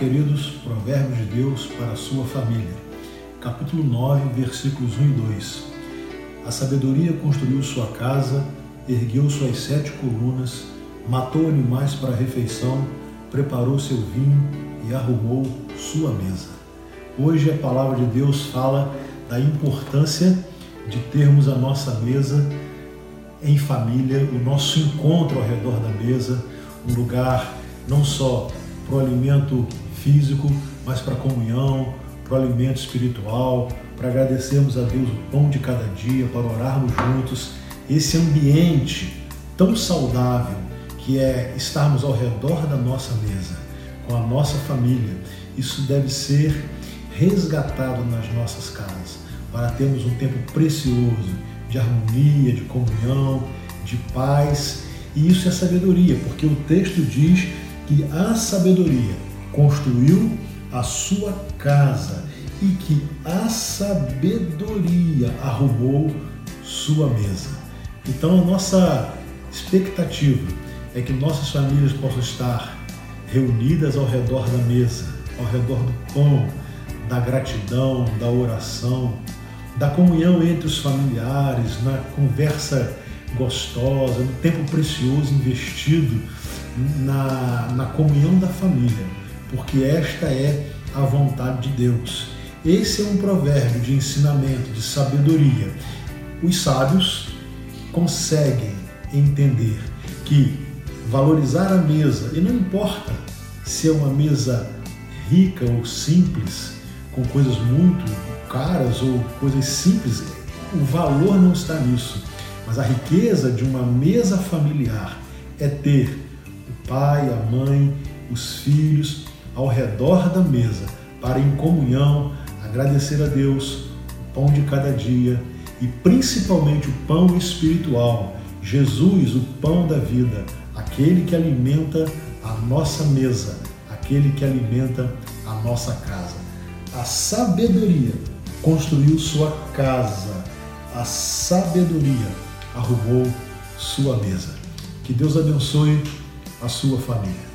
queridos, Provérbios de Deus para a sua família. Capítulo 9, versículos 1 e 2. A sabedoria construiu sua casa, ergueu suas sete colunas, matou animais para a refeição, preparou seu vinho e arrumou sua mesa. Hoje a palavra de Deus fala da importância de termos a nossa mesa em família, o nosso encontro ao redor da mesa, um lugar não só para o alimento físico, mas para comunhão, para o alimento espiritual, para agradecermos a Deus o pão de cada dia, para orarmos juntos. Esse ambiente tão saudável que é estarmos ao redor da nossa mesa, com a nossa família, isso deve ser resgatado nas nossas casas, para termos um tempo precioso de harmonia, de comunhão, de paz. E isso é sabedoria, porque o texto diz que a sabedoria construiu a sua casa e que a sabedoria arrumou sua mesa. Então a nossa expectativa é que nossas famílias possam estar reunidas ao redor da mesa, ao redor do pão, da gratidão, da oração, da comunhão entre os familiares, na conversa gostosa, no tempo precioso investido na, na comunhão da família, porque esta é a vontade de Deus. Esse é um provérbio de ensinamento, de sabedoria. Os sábios conseguem entender que valorizar a mesa, e não importa se é uma mesa rica ou simples, com coisas muito caras ou coisas simples, o valor não está nisso. Mas a riqueza de uma mesa familiar é ter o pai, a mãe, os filhos ao redor da mesa para, em comunhão, agradecer a Deus o pão de cada dia e principalmente o pão espiritual, Jesus, o pão da vida, aquele que alimenta a nossa mesa, aquele que alimenta a nossa casa. A sabedoria construiu sua casa, a sabedoria arrumou sua mesa. Que Deus abençoe a sua família.